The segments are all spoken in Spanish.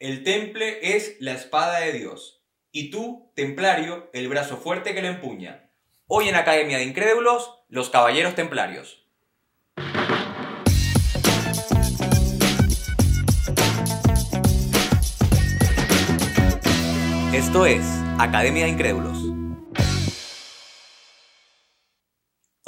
El temple es la espada de Dios, y tú, templario, el brazo fuerte que le empuña. Hoy en Academia de Incrédulos, los Caballeros Templarios. Esto es Academia de Incrédulos.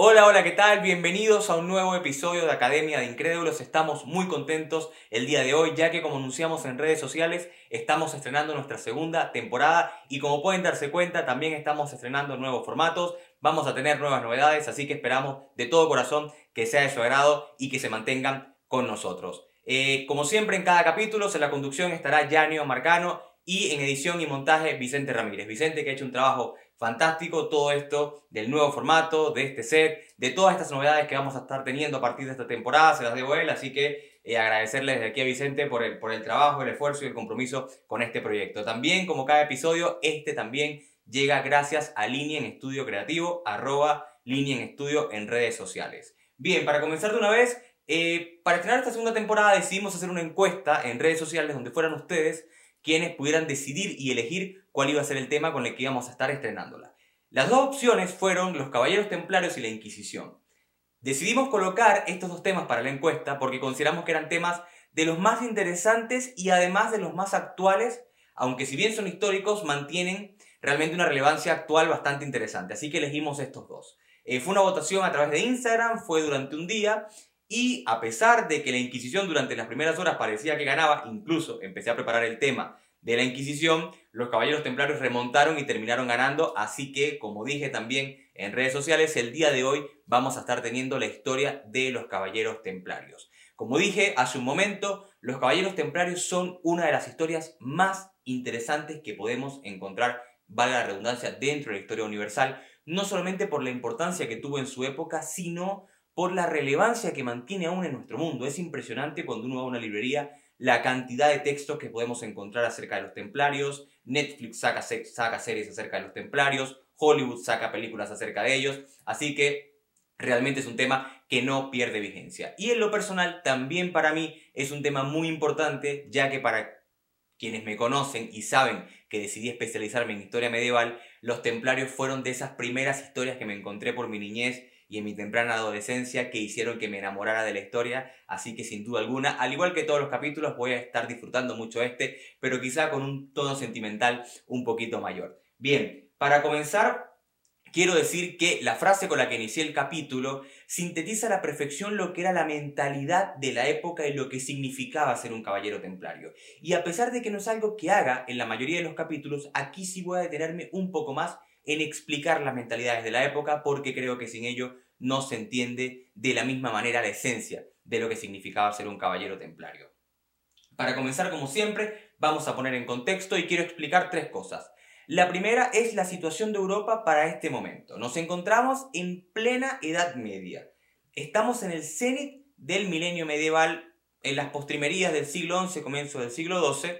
Hola, hola, ¿qué tal? Bienvenidos a un nuevo episodio de Academia de Incrédulos. Estamos muy contentos el día de hoy, ya que como anunciamos en redes sociales, estamos estrenando nuestra segunda temporada y como pueden darse cuenta, también estamos estrenando nuevos formatos, vamos a tener nuevas novedades, así que esperamos de todo corazón que sea de su agrado y que se mantengan con nosotros. Eh, como siempre en cada capítulo, en la conducción estará Yanio Marcano y en edición y montaje Vicente Ramírez. Vicente que ha hecho un trabajo fantástico todo esto del nuevo formato, de este set, de todas estas novedades que vamos a estar teniendo a partir de esta temporada, se las debo él, así que eh, agradecerles desde aquí a Vicente por el, por el trabajo, el esfuerzo y el compromiso con este proyecto. También, como cada episodio, este también llega gracias a Línea en Estudio Creativo, arroba Línea en Estudio en redes sociales. Bien, para comenzar de una vez, eh, para estrenar esta segunda temporada decidimos hacer una encuesta en redes sociales donde fueran ustedes quienes pudieran decidir y elegir cuál iba a ser el tema con el que íbamos a estar estrenándola. Las dos opciones fueron los Caballeros Templarios y la Inquisición. Decidimos colocar estos dos temas para la encuesta porque consideramos que eran temas de los más interesantes y además de los más actuales, aunque si bien son históricos, mantienen realmente una relevancia actual bastante interesante. Así que elegimos estos dos. Eh, fue una votación a través de Instagram, fue durante un día y a pesar de que la Inquisición durante las primeras horas parecía que ganaba, incluso empecé a preparar el tema de la Inquisición, los caballeros templarios remontaron y terminaron ganando, así que, como dije también en redes sociales, el día de hoy vamos a estar teniendo la historia de los caballeros templarios. Como dije hace un momento, los caballeros templarios son una de las historias más interesantes que podemos encontrar, valga la redundancia, dentro de la historia universal, no solamente por la importancia que tuvo en su época, sino por la relevancia que mantiene aún en nuestro mundo. Es impresionante cuando uno va a una librería la cantidad de textos que podemos encontrar acerca de los templarios, Netflix saca, saca series acerca de los templarios, Hollywood saca películas acerca de ellos, así que realmente es un tema que no pierde vigencia. Y en lo personal también para mí es un tema muy importante, ya que para quienes me conocen y saben que decidí especializarme en historia medieval, los templarios fueron de esas primeras historias que me encontré por mi niñez y en mi temprana adolescencia que hicieron que me enamorara de la historia, así que sin duda alguna, al igual que todos los capítulos, voy a estar disfrutando mucho este, pero quizá con un tono sentimental un poquito mayor. Bien, para comenzar, quiero decir que la frase con la que inicié el capítulo sintetiza a la perfección lo que era la mentalidad de la época y lo que significaba ser un caballero templario. Y a pesar de que no es algo que haga en la mayoría de los capítulos, aquí sí voy a detenerme un poco más en explicar las mentalidades de la época porque creo que sin ello no se entiende de la misma manera la esencia de lo que significaba ser un caballero templario. Para comenzar, como siempre, vamos a poner en contexto y quiero explicar tres cosas. La primera es la situación de Europa para este momento. Nos encontramos en plena Edad Media. Estamos en el cenit del milenio medieval, en las postrimerías del siglo XI, comienzo del siglo XII,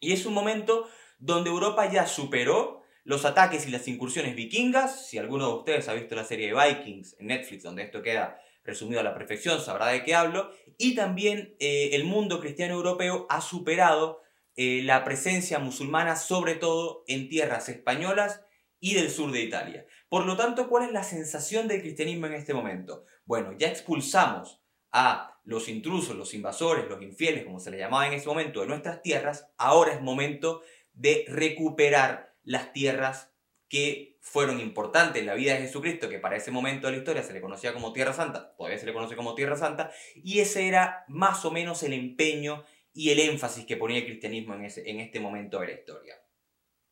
y es un momento donde Europa ya superó los ataques y las incursiones vikingas. Si alguno de ustedes ha visto la serie de Vikings en Netflix, donde esto queda resumido a la perfección, sabrá de qué hablo. Y también eh, el mundo cristiano europeo ha superado eh, la presencia musulmana, sobre todo en tierras españolas y del sur de Italia. Por lo tanto, ¿cuál es la sensación del cristianismo en este momento? Bueno, ya expulsamos a los intrusos, los invasores, los infieles, como se les llamaba en ese momento, de nuestras tierras, ahora es momento de recuperar las tierras que fueron importantes en la vida de Jesucristo, que para ese momento de la historia se le conocía como Tierra Santa, todavía se le conoce como Tierra Santa, y ese era más o menos el empeño y el énfasis que ponía el cristianismo en, ese, en este momento de la historia.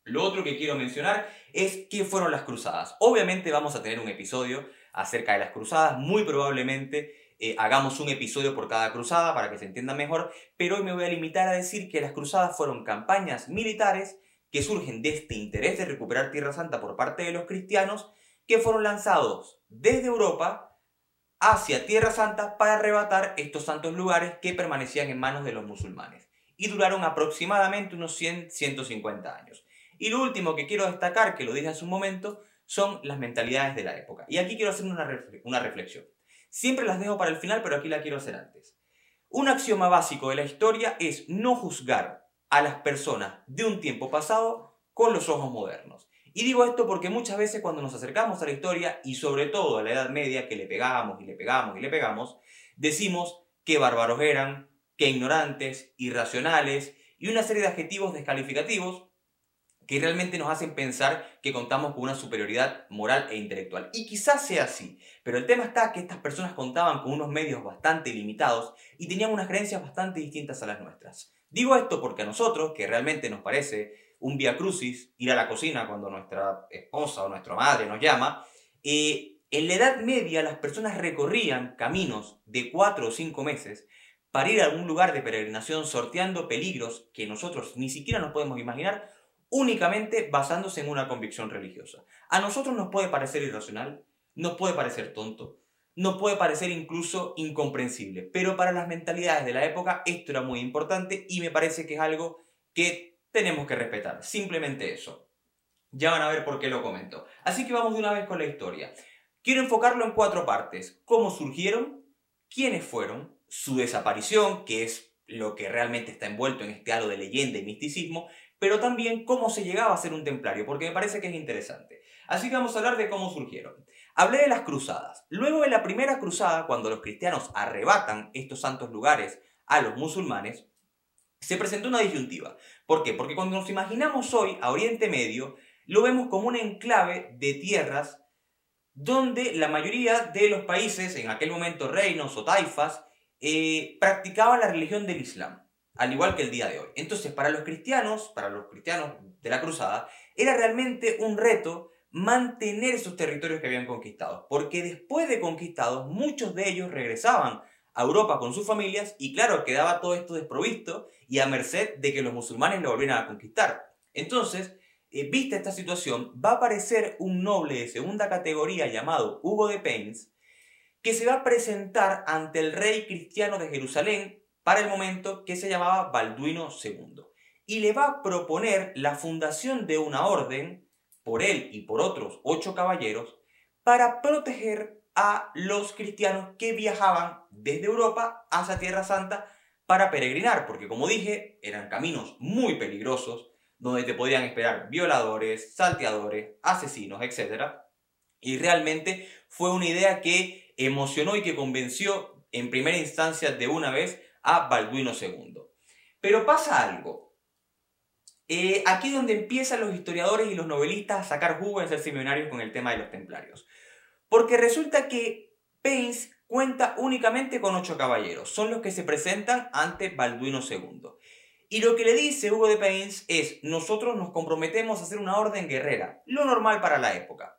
Lo otro que quiero mencionar es qué fueron las cruzadas. Obviamente vamos a tener un episodio acerca de las cruzadas, muy probablemente eh, hagamos un episodio por cada cruzada para que se entienda mejor, pero hoy me voy a limitar a decir que las cruzadas fueron campañas militares que surgen de este interés de recuperar Tierra Santa por parte de los cristianos, que fueron lanzados desde Europa hacia Tierra Santa para arrebatar estos santos lugares que permanecían en manos de los musulmanes. Y duraron aproximadamente unos 100-150 años. Y lo último que quiero destacar, que lo dije hace un momento, son las mentalidades de la época. Y aquí quiero hacer una, una reflexión. Siempre las dejo para el final, pero aquí la quiero hacer antes. Un axioma básico de la historia es no juzgar a las personas de un tiempo pasado con los ojos modernos. Y digo esto porque muchas veces cuando nos acercamos a la historia y sobre todo a la Edad Media, que le pegamos y le pegamos y le pegamos, decimos que bárbaros eran, que ignorantes, irracionales y una serie de adjetivos descalificativos que realmente nos hacen pensar que contamos con una superioridad moral e intelectual. Y quizás sea así, pero el tema está que estas personas contaban con unos medios bastante limitados y tenían unas creencias bastante distintas a las nuestras. Digo esto porque a nosotros, que realmente nos parece un via crucis ir a la cocina cuando nuestra esposa o nuestra madre nos llama, eh, en la Edad Media las personas recorrían caminos de cuatro o cinco meses para ir a algún lugar de peregrinación sorteando peligros que nosotros ni siquiera nos podemos imaginar únicamente basándose en una convicción religiosa. A nosotros nos puede parecer irracional, nos puede parecer tonto, nos puede parecer incluso incomprensible, pero para las mentalidades de la época esto era muy importante y me parece que es algo que tenemos que respetar, simplemente eso. Ya van a ver por qué lo comento. Así que vamos de una vez con la historia. Quiero enfocarlo en cuatro partes. Cómo surgieron, quiénes fueron, su desaparición, que es lo que realmente está envuelto en este halo de leyenda y misticismo, pero también cómo se llegaba a ser un templario, porque me parece que es interesante. Así que vamos a hablar de cómo surgieron. Hablé de las cruzadas. Luego de la primera cruzada, cuando los cristianos arrebatan estos santos lugares a los musulmanes, se presentó una disyuntiva. ¿Por qué? Porque cuando nos imaginamos hoy a Oriente Medio, lo vemos como un enclave de tierras donde la mayoría de los países, en aquel momento reinos o taifas, eh, practicaban la religión del Islam al igual que el día de hoy. Entonces, para los cristianos, para los cristianos de la cruzada, era realmente un reto mantener esos territorios que habían conquistado, porque después de conquistados, muchos de ellos regresaban a Europa con sus familias y claro, quedaba todo esto desprovisto y a merced de que los musulmanes lo volvieran a conquistar. Entonces, eh, vista esta situación, va a aparecer un noble de segunda categoría llamado Hugo de Paynes, que se va a presentar ante el rey cristiano de Jerusalén para el momento que se llamaba Balduino II. Y le va a proponer la fundación de una orden, por él y por otros ocho caballeros, para proteger a los cristianos que viajaban desde Europa hacia Tierra Santa para peregrinar, porque como dije, eran caminos muy peligrosos, donde te podían esperar violadores, salteadores, asesinos, etc. Y realmente fue una idea que emocionó y que convenció en primera instancia de una vez a Balduino II. Pero pasa algo. Eh, aquí es donde empiezan los historiadores y los novelistas a sacar jugo en ser seminarios con el tema de los templarios. Porque resulta que Pains cuenta únicamente con ocho caballeros. Son los que se presentan ante Balduino II. Y lo que le dice Hugo de Pains es, nosotros nos comprometemos a hacer una orden guerrera, lo normal para la época.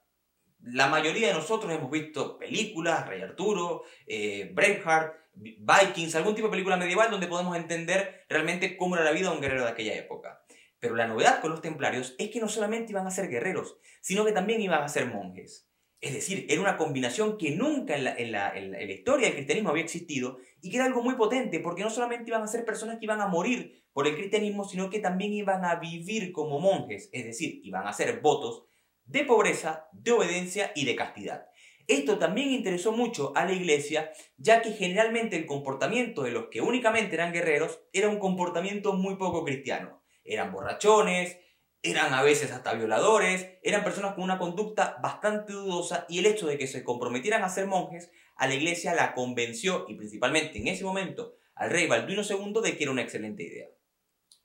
La mayoría de nosotros hemos visto películas, Rey Arturo, eh, Braveheart, Vikings, algún tipo de película medieval donde podemos entender realmente cómo era la vida de un guerrero de aquella época. Pero la novedad con los templarios es que no solamente iban a ser guerreros, sino que también iban a ser monjes. Es decir, era una combinación que nunca en la, historia del cristianismo había existido y que era algo muy potente, porque no solamente iban a ser personas que iban a morir por el cristianismo, sino que también iban a vivir como monjes, es decir, iban a hacer votos de pobreza, de obediencia y de castidad. Esto también interesó mucho a la iglesia, ya que generalmente el comportamiento de los que únicamente eran guerreros era un comportamiento muy poco cristiano. Eran borrachones, eran a veces hasta violadores, eran personas con una conducta bastante dudosa y el hecho de que se comprometieran a ser monjes a la iglesia la convenció y principalmente en ese momento al rey Balduino II de que era una excelente idea.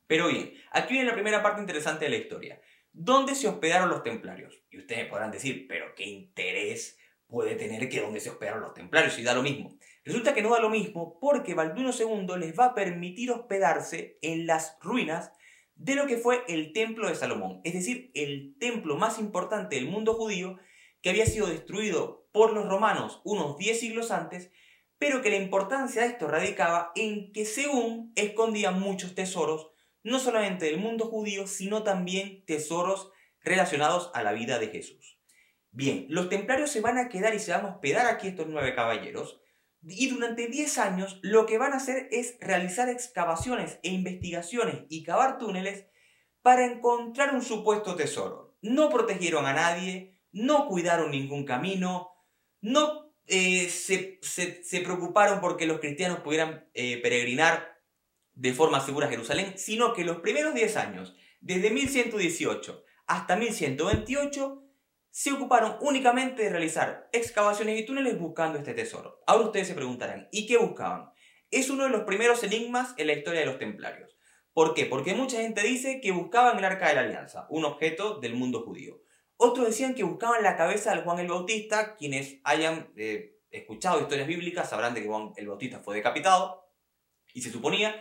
Pero bien, aquí viene la primera parte interesante de la historia. ¿Dónde se hospedaron los templarios? Y ustedes podrán decir, pero qué interés puede tener que donde se hospedaron los templarios y da lo mismo. Resulta que no da lo mismo porque Balduino II les va a permitir hospedarse en las ruinas de lo que fue el templo de Salomón, es decir, el templo más importante del mundo judío que había sido destruido por los romanos unos 10 siglos antes, pero que la importancia de esto radicaba en que según escondía muchos tesoros, no solamente del mundo judío, sino también tesoros relacionados a la vida de Jesús. Bien, los templarios se van a quedar y se van a hospedar aquí estos nueve caballeros. Y durante 10 años lo que van a hacer es realizar excavaciones e investigaciones y cavar túneles para encontrar un supuesto tesoro. No protegieron a nadie, no cuidaron ningún camino, no eh, se, preocuparon porque los cristianos pudieran eh, peregrinar de forma segura a Jerusalén, sino que los primeros 10 años, desde 1118 hasta 1128, se ocuparon únicamente de realizar excavaciones y túneles buscando este tesoro. Ahora ustedes se preguntarán, ¿y qué buscaban? Es uno de los primeros enigmas en la historia de los templarios. ¿Por qué? Porque mucha gente dice que buscaban el arca de la alianza, un objeto del mundo judío. Otros decían que buscaban la cabeza de Juan el Bautista, quienes hayan eh, escuchado historias bíblicas sabrán de que Juan el Bautista fue decapitado, y se suponía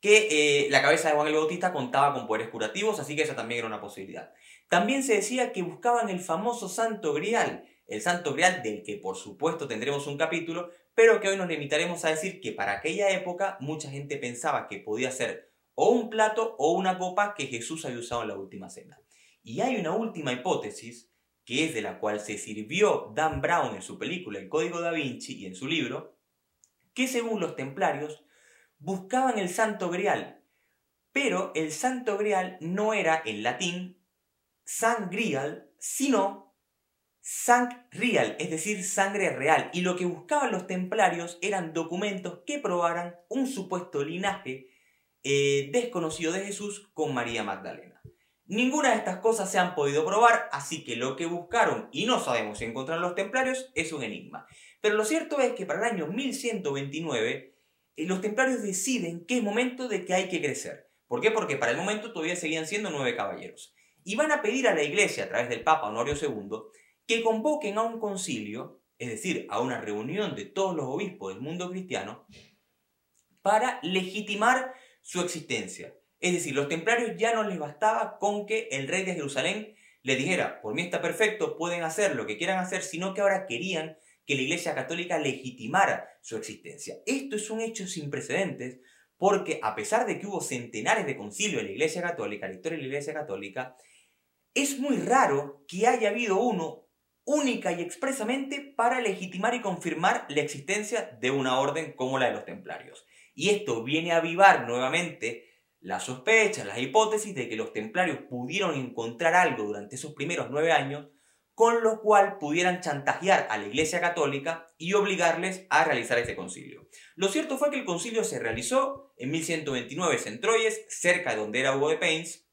que eh, la cabeza de Juan el Bautista contaba con poderes curativos, así que esa también era una posibilidad. También se decía que buscaban el famoso Santo Grial, el Santo Grial del que por supuesto tendremos un capítulo, pero que hoy nos limitaremos a decir que para aquella época mucha gente pensaba que podía ser o un plato o una copa que Jesús había usado en la última cena. Y hay una última hipótesis, que es de la cual se sirvió Dan Brown en su película El Código da Vinci y en su libro, que según los templarios buscaban el santo grial, pero el santo grial no era en latín sangrial, sino sangrial, es decir, sangre real. Y lo que buscaban los templarios eran documentos que probaran un supuesto linaje eh, desconocido de Jesús con María Magdalena. Ninguna de estas cosas se han podido probar, así que lo que buscaron, y no sabemos si encontraron los templarios, es un enigma. Pero lo cierto es que para el año 1129 eh, los templarios deciden que es momento de que hay que crecer. ¿Por qué? Porque para el momento todavía seguían siendo nueve caballeros. Y van a pedir a la iglesia, a través del Papa Honorio II, que convoquen a un concilio, es decir, a una reunión de todos los obispos del mundo cristiano, para legitimar su existencia. Es decir, los templarios ya no les bastaba con que el rey de Jerusalén le dijera, por mí está perfecto, pueden hacer lo que quieran hacer, sino que ahora querían que la Iglesia Católica legitimara su existencia. Esto es un hecho sin precedentes porque a pesar de que hubo centenares de concilios en la Iglesia Católica, la historia de la Iglesia Católica, es muy raro que haya habido uno única y expresamente para legitimar y confirmar la existencia de una orden como la de los templarios. Y esto viene a avivar nuevamente las sospechas, las hipótesis de que los templarios pudieron encontrar algo durante esos primeros nueve años con lo cual pudieran chantajear a la Iglesia Católica y obligarles a realizar ese concilio. Lo cierto fue que el concilio se realizó en 1129 en Troyes, cerca de donde era Hugo de Paynes,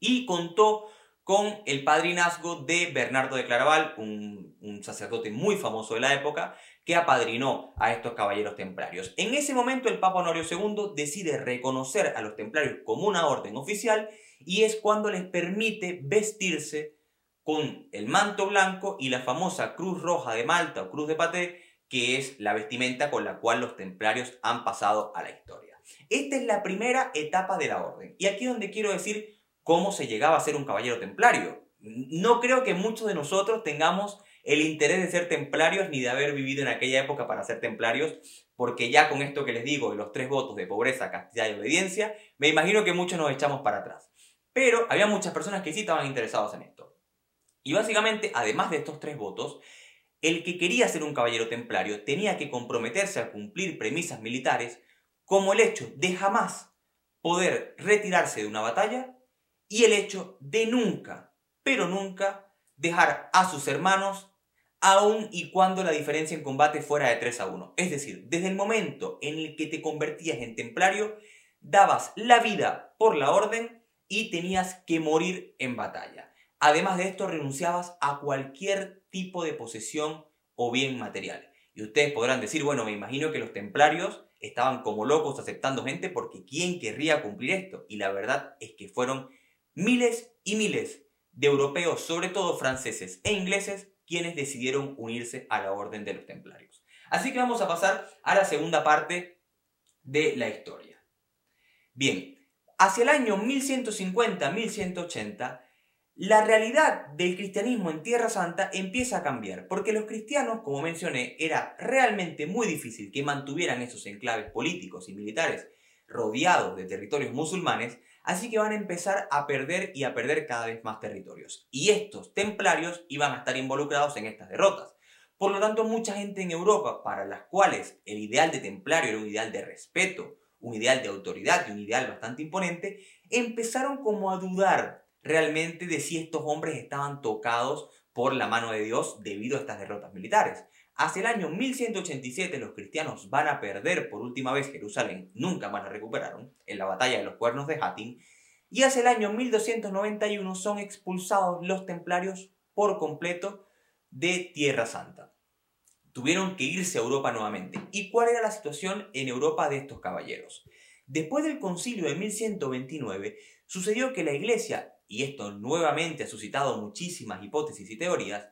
y contó con el padrinazgo de Bernardo de Claraval, un, sacerdote muy famoso de la época, que apadrinó a estos caballeros templarios. En ese momento el Papa Honorio II decide reconocer a los templarios como una orden oficial y es cuando les permite vestirse con el manto blanco y la famosa cruz roja de Malta o cruz de Paté, que es la vestimenta con la cual los templarios han pasado a la historia. Esta es la primera etapa de la orden. Y aquí es donde quiero decir cómo se llegaba a ser un caballero templario. No creo que muchos de nosotros tengamos el interés de ser templarios ni de haber vivido en aquella época para ser templarios, porque ya con esto que les digo de los tres votos de pobreza, castidad y obediencia, me imagino que muchos nos echamos para atrás. Pero había muchas personas que sí estaban interesados en esto. Y básicamente, además de estos tres votos, el que quería ser un caballero templario tenía que comprometerse a cumplir premisas militares como el hecho de jamás poder retirarse de una batalla y el hecho de nunca, pero nunca, dejar a sus hermanos aun y cuando la diferencia en combate fuera de 3 a 1. Es decir, desde el momento en el que te convertías en templario, dabas la vida por la orden y tenías que morir en batalla. Además de esto, renunciabas a cualquier tipo de posesión o bien material. Y ustedes podrán decir, bueno, me imagino que los templarios estaban como locos aceptando gente porque ¿quién querría cumplir esto? Y la verdad es que fueron miles y miles de europeos, sobre todo franceses e ingleses, quienes decidieron unirse a la orden de los templarios. Así que vamos a pasar a la segunda parte de la historia. Bien, hacia el año 1150-1180, la realidad del cristianismo en Tierra Santa empieza a cambiar, porque los cristianos, como mencioné, era realmente muy difícil que mantuvieran esos enclaves políticos y militares rodeados de territorios musulmanes, así que van a empezar a perder y a perder cada vez más territorios. Y estos templarios iban a estar involucrados en estas derrotas. Por lo tanto, mucha gente en Europa, para las cuales el ideal de templario era un ideal de respeto, un ideal de autoridad y un ideal bastante imponente, empezaron como a dudar realmente de si estos hombres estaban tocados por la mano de Dios debido a estas derrotas militares. Hacia el año 1187 los cristianos van a perder por última vez Jerusalén, nunca más la recuperaron, en la batalla de los cuernos de Hattin, y hacia el año 1291 son expulsados los templarios por completo de Tierra Santa. Tuvieron que irse a Europa nuevamente. ¿Y cuál era la situación en Europa de estos caballeros? Después del concilio de 1129, sucedió que la iglesia, y esto nuevamente ha suscitado muchísimas hipótesis y teorías,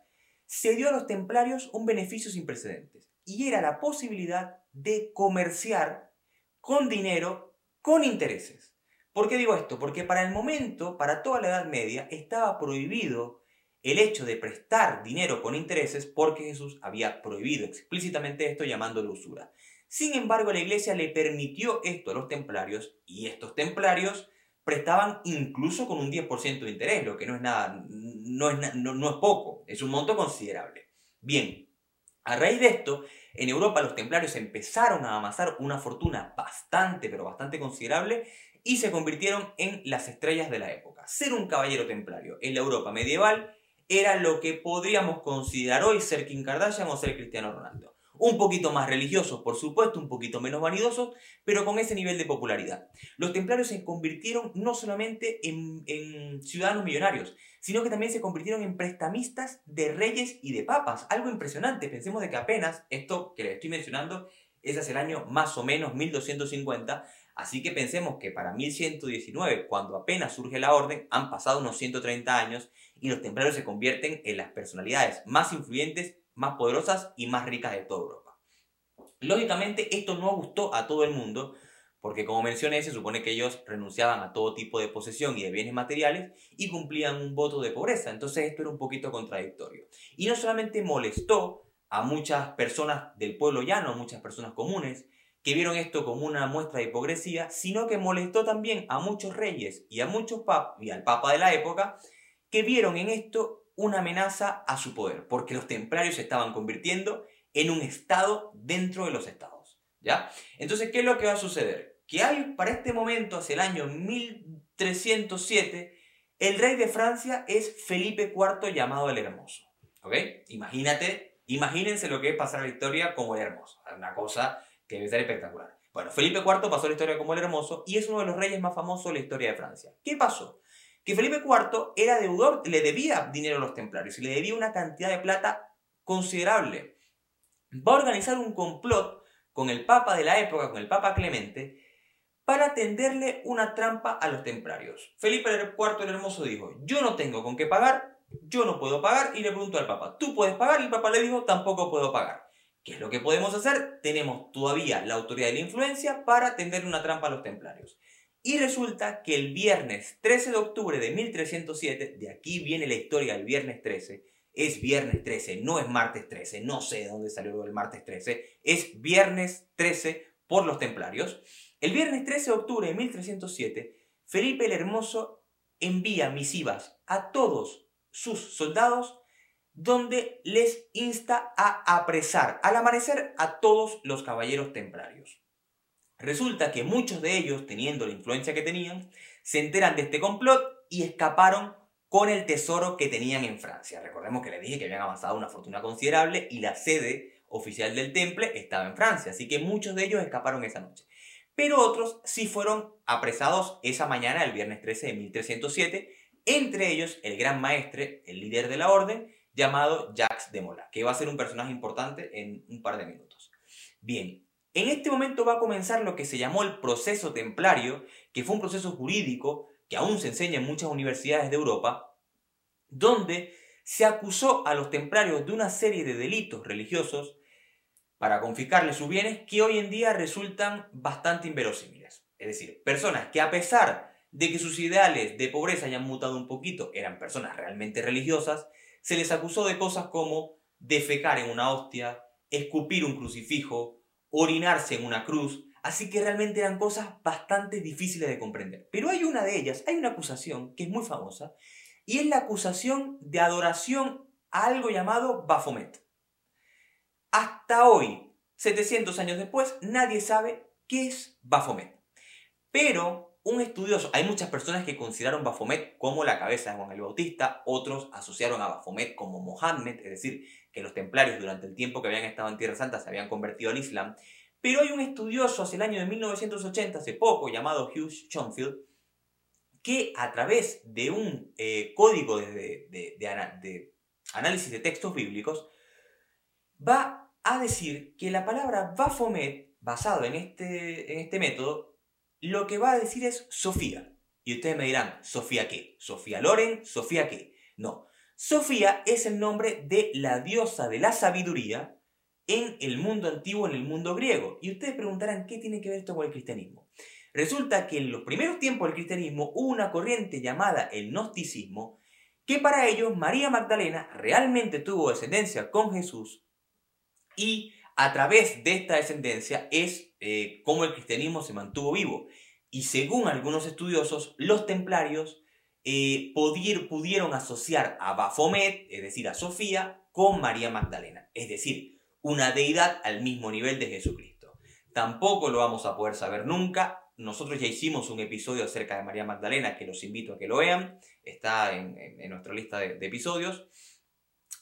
se dio a los templarios un beneficio sin precedentes, y era la posibilidad de comerciar con dinero, con intereses. ¿Por qué digo esto? Porque para el momento, para toda la Edad Media, estaba prohibido el hecho de prestar dinero con intereses porque Jesús había prohibido explícitamente esto llamándolo usura. Sin embargo, la iglesia le permitió esto a los templarios y estos templarios prestaban incluso con un 10% de interés, lo que no es nada, no es, no es poco, es un monto considerable. Bien, a raíz de esto, en Europa los templarios empezaron a amasar una fortuna bastante, pero bastante considerable y se convirtieron en las estrellas de la época. Ser un caballero templario en la Europa medieval era lo que podríamos considerar hoy ser Kim Kardashian o ser Cristiano Ronaldo. Un poquito más religiosos, por supuesto, un poquito menos vanidosos, pero con ese nivel de popularidad. Los templarios se convirtieron no solamente en, ciudadanos millonarios, sino que también se convirtieron en prestamistas de reyes y de papas. Algo impresionante. Pensemos de que apenas esto que les estoy mencionando es hace el año más o menos 1250, Así que pensemos que para 1119, cuando apenas surge la orden, han pasado unos 130 años y los templarios se convierten en las personalidades más influyentes, más poderosas y más ricas de toda Europa. Lógicamente esto no gustó a todo el mundo, porque como mencioné, se supone que ellos renunciaban a todo tipo de posesión y de bienes materiales y cumplían un voto de pobreza. Entonces esto era un poquito contradictorio. Y no solamente molestó a muchas personas del pueblo llano, a muchas personas comunes, que vieron esto como una muestra de hipocresía, sino que molestó también a muchos reyes y a muchos papas y al papa de la época que vieron en esto una amenaza a su poder, porque los templarios se estaban convirtiendo en un estado dentro de los estados, ¿ya? Entonces, ¿qué es lo que va a suceder? Que hay para este momento, hacia el año 1307, el rey de Francia es Felipe IV llamado el Hermoso, ¿ok? Imagínate, imagínense lo que es pasar la historia como el Hermoso, una cosa que debe ser espectacular. Bueno, Felipe IV pasó la historia como el hermoso y es uno de los reyes más famosos de la historia de Francia. ¿Qué pasó? Que Felipe IV era deudor, le debía dinero a los templarios y le debía una cantidad de plata considerable. Va a organizar un complot con el papa de la época, con el papa Clemente, para tenderle una trampa a los templarios. Felipe IV el Hermoso dijo, yo no tengo con qué pagar, yo no puedo pagar, y le preguntó al papa, ¿tú puedes pagar? Y el papa le dijo, tampoco puedo pagar. ¿Qué es lo que podemos hacer? Tenemos todavía la autoridad de la influencia para tender una trampa a los templarios. Y resulta que el viernes 13 de octubre de 1307, de aquí viene la historia del viernes 13, es viernes 13, no es martes 13, no sé de dónde salió el martes 13, es viernes 13 por los templarios. El viernes 13 de octubre de 1307, Felipe el Hermoso envía misivas a todos sus soldados donde les insta a apresar al amanecer a todos los caballeros templarios. Resulta que muchos de ellos, teniendo la influencia que tenían, se enteran de este complot y escaparon con el tesoro que tenían en Francia. Recordemos que les dije que habían avanzado una fortuna considerable y la sede oficial del temple estaba en Francia, así que muchos de ellos escaparon esa noche. Pero otros sí fueron apresados esa mañana, el viernes 13 de 1307, entre ellos el gran maestre, el líder de la orden, llamado Jacques de Mola, que va a ser un personaje importante en un par de minutos. Bien, en este momento va a comenzar lo que se llamó el proceso templario, que fue un proceso jurídico que aún se enseña en muchas universidades de Europa, donde se acusó a los templarios de una serie de delitos religiosos para confiscarles sus bienes que hoy en día resultan bastante inverosímiles. Es decir, personas que a pesar de que sus ideales de pobreza hayan mutado un poquito, eran personas realmente religiosas, se les acusó de cosas como defecar en una hostia, escupir un crucifijo, orinarse en una cruz, así que realmente eran cosas bastante difíciles de comprender. Pero hay una de ellas, hay una acusación que es muy famosa, y es la acusación de adoración a algo llamado Baphomet. Hasta hoy, 700 años después, nadie sabe qué es Baphomet. Pero un estudioso, hay muchas personas que consideraron Baphomet como la cabeza de Juan el Bautista, otros asociaron a Baphomet como Mohammed, es decir, que los templarios durante el tiempo que habían estado en Tierra Santa se habían convertido al Islam. Pero hay un estudioso hacia el año de 1980, hace poco, llamado Hugh Schonfield, que a través de un eh, código de, análisis de textos bíblicos, va a decir que la palabra Baphomet, basado en este, en este método, lo que va a decir es Sofía. Y ustedes me dirán, ¿Sofía qué? ¿Sofía Loren? ¿Sofía qué? No. Sofía es el nombre de la diosa de la sabiduría en el mundo antiguo, en el mundo griego. Y ustedes preguntarán, ¿qué tiene que ver esto con el cristianismo? Resulta que en los primeros tiempos del cristianismo hubo una corriente llamada el gnosticismo, que para ellos María Magdalena realmente tuvo descendencia con Jesús y a través de esta descendencia es eh, como el cristianismo se mantuvo vivo. Y según algunos estudiosos, los templarios eh, pudieron asociar a Baphomet, es decir, a Sofía, con María Magdalena, es decir, una deidad al mismo nivel de Jesucristo. Tampoco lo vamos a poder saber nunca. Nosotros ya hicimos un episodio acerca de María Magdalena que los invito a que lo vean. Está en, nuestra lista de episodios.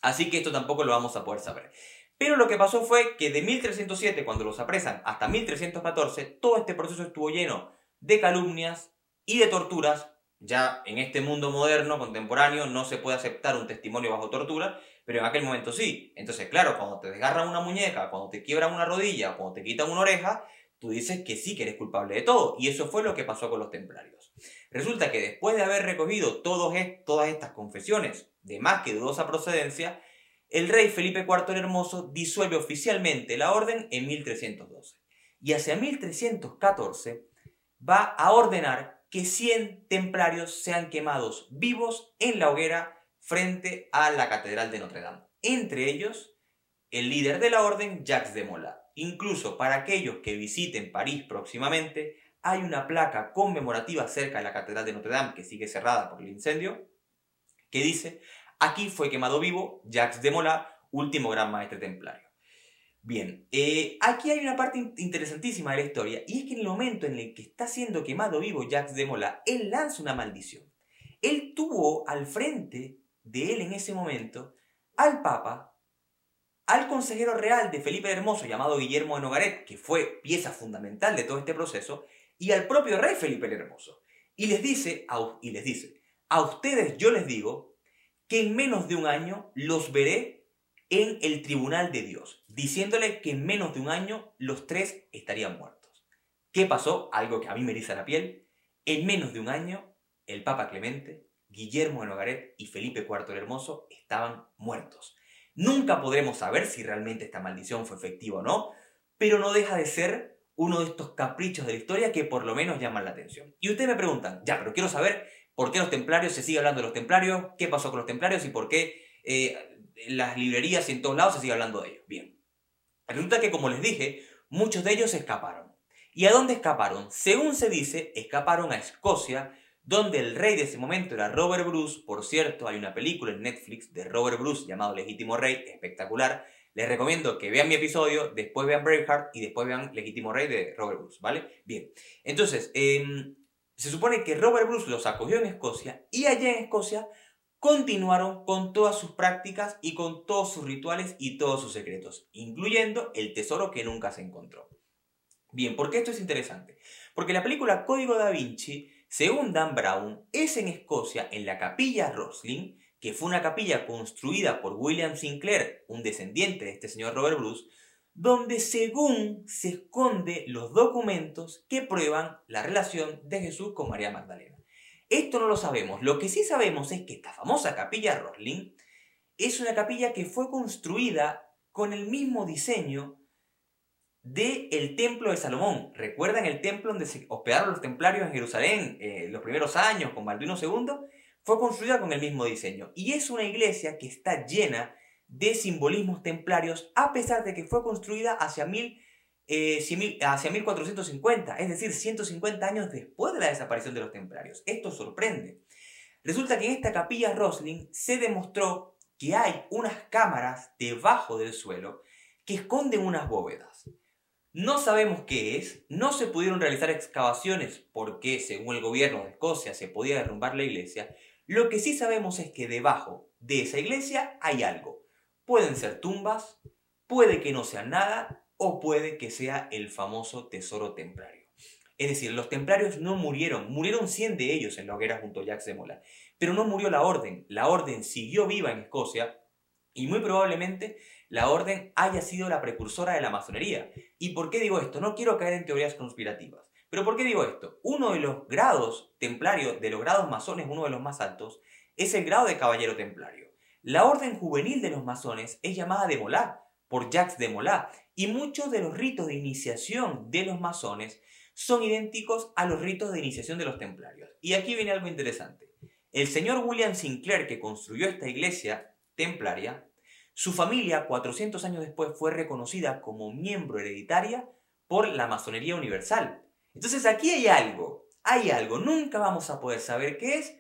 Así que esto tampoco lo vamos a poder saber. Pero lo que pasó fue que de 1307, cuando los apresan, hasta 1314, todo este proceso estuvo lleno de calumnias y de torturas. Ya en este mundo moderno, contemporáneo, no se puede aceptar un testimonio bajo tortura, pero en aquel momento sí. Entonces, claro, cuando te desgarran una muñeca, cuando te quiebran una rodilla, cuando te quitan una oreja, tú dices que sí, que eres culpable de todo. Y eso fue lo que pasó con los templarios. Resulta que después de haber recogido todas estas confesiones de más que dudosa procedencia, el rey Felipe IV el Hermoso disuelve oficialmente la orden en 1312 y hacia 1314 va a ordenar que 100 templarios sean quemados vivos en la hoguera frente a la Catedral de Notre Dame. Entre ellos, el líder de la orden, Jacques de Molay. Incluso para aquellos que visiten París próximamente, hay una placa conmemorativa cerca de la Catedral de Notre Dame, que sigue cerrada por el incendio, que dice Aquí fue quemado vivo Jacques de Molay, último gran maestre templario. Bien, eh, aquí hay una parte interesantísima de la historia, y es que en el momento en el que está siendo quemado vivo Jacques de Molay, él lanza una maldición. Él tuvo al frente de él en ese momento al Papa, al consejero real de Felipe el Hermoso, llamado Guillermo de Nogaret, que fue pieza fundamental de todo este proceso, y al propio rey Felipe el Hermoso. Y les dice, a ustedes yo les digo que en menos de un año los veré en el tribunal de Dios, diciéndole que en menos de un año los tres estarían muertos. ¿Qué pasó? Algo que a mí me eriza la piel. En menos de un año, el Papa Clemente, Guillermo de Nogaret y Felipe IV el Hermoso estaban muertos. Nunca podremos saber si realmente esta maldición fue efectiva o no, pero no deja de ser uno de estos caprichos de la historia que por lo menos llaman la atención. Y ustedes me preguntan, ya, pero quiero saber ¿Por qué los templarios? Se sigue hablando de los templarios. ¿Qué pasó con los templarios? ¿Y por qué eh, las librerías y en todos lados se sigue hablando de ellos? Bien. Resulta que, como les dije, muchos de ellos escaparon. ¿Y a dónde escaparon? Según se dice, escaparon a Escocia, donde el rey de ese momento era Robert Bruce. Por cierto, hay una película en Netflix de Robert Bruce llamado Legítimo Rey, espectacular. Les recomiendo que vean mi episodio, después vean Braveheart y después vean Legítimo Rey de Robert Bruce, ¿vale? Bien. Entonces, eh, se supone que Robert Bruce los acogió en Escocia y allá en Escocia continuaron con todas sus prácticas y con todos sus rituales y todos sus secretos, incluyendo el tesoro que nunca se encontró. Bien, ¿por qué esto es interesante? Porque la película Código da Vinci, según Dan Brown, es en Escocia, en la capilla Rosling, que fue una capilla construida por William Sinclair, un descendiente de este señor Robert Bruce, donde según se esconde los documentos que prueban la relación de Jesús con María Magdalena. Esto no lo sabemos. Lo que sí sabemos es que esta famosa capilla Rosling es una capilla que fue construida con el mismo diseño del el templo de Salomón. ¿Recuerdan el templo donde se hospedaron los templarios en Jerusalén eh, los primeros años con Balduino II? Fue construida con el mismo diseño. Y es una iglesia que está llena de simbolismos templarios, a pesar de que fue construida hacia, mil, eh, hacia 1450, es decir, 150 años después de la desaparición de los templarios. Esto sorprende. Resulta que en esta capilla Rosling se demostró que hay unas cámaras debajo del suelo que esconden unas bóvedas. No sabemos qué es, no se pudieron realizar excavaciones porque, según el gobierno de Escocia, se podía derrumbar la iglesia. Lo que sí sabemos es que debajo de esa iglesia hay algo. Pueden ser tumbas, puede que no sea nada o puede que sea el famoso tesoro templario. Es decir, los templarios no murieron, murieron 100 de ellos en la hoguera junto a Jacques de Mola, pero no murió la orden. La orden siguió viva en Escocia y muy probablemente la orden haya sido la precursora de la masonería. ¿Y por qué digo esto? No quiero caer en teorías conspirativas. Pero ¿por qué digo esto? Uno de los grados templarios, de los grados masones, uno de los más altos, es el grado de caballero templario. La orden juvenil de los masones es llamada de Molá, por Jacques de Molá, y muchos de los ritos de iniciación de los masones son idénticos a los ritos de iniciación de los templarios. Y aquí viene algo interesante. El señor William Sinclair, que construyó esta iglesia templaria, su familia, 400 años después, fue reconocida como miembro hereditaria por la masonería universal. Entonces aquí hay algo, hay algo, nunca vamos a poder saber qué es,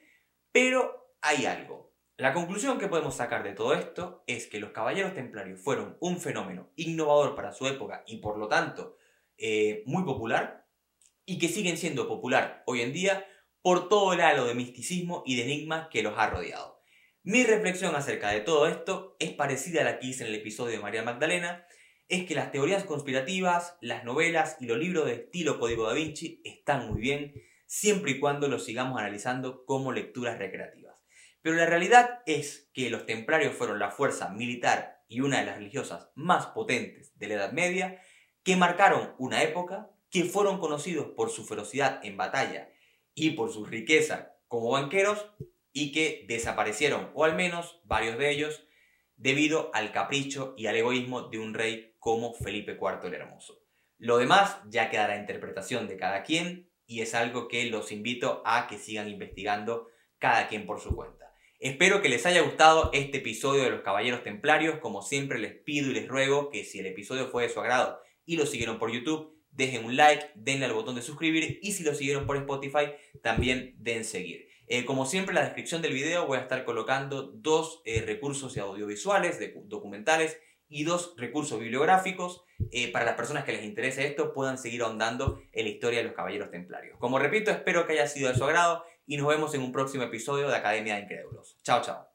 pero hay algo. La conclusión que podemos sacar de todo esto es que los caballeros templarios fueron un fenómeno innovador para su época y por lo tanto eh, muy popular y que siguen siendo popular hoy en día por todo el halo de misticismo y de enigmas que los ha rodeado. Mi reflexión acerca de todo esto es parecida a la que hice en el episodio de María Magdalena, es que las teorías conspirativas, las novelas y los libros de estilo Código da Vinci están muy bien, siempre y cuando los sigamos analizando como lecturas recreativas. Pero la realidad es que los templarios fueron la fuerza militar y una de las religiosas más potentes de la Edad Media, que marcaron una época, que fueron conocidos por su ferocidad en batalla y por su riqueza como banqueros, y que desaparecieron, o al menos varios de ellos, debido al capricho y al egoísmo de un rey como Felipe IV el Hermoso. Lo demás ya quedará a interpretación de cada quien y es algo que los invito a que sigan investigando cada quien por su cuenta. Espero que les haya gustado este episodio de los Caballeros Templarios. Como siempre les pido y les ruego que si el episodio fue de su agrado y lo siguieron por YouTube, dejen un like, denle al botón de suscribir y si lo siguieron por Spotify, también den seguir. Eh, como siempre, en la descripción del video voy a estar colocando dos eh, recursos audiovisuales, de, documentales y dos recursos bibliográficos eh, para las personas que les interese esto puedan seguir ahondando en la historia de los Caballeros Templarios. Como repito, espero que haya sido de su agrado y nos vemos en un próximo episodio de Academia de Incrédulos. Chao, chao.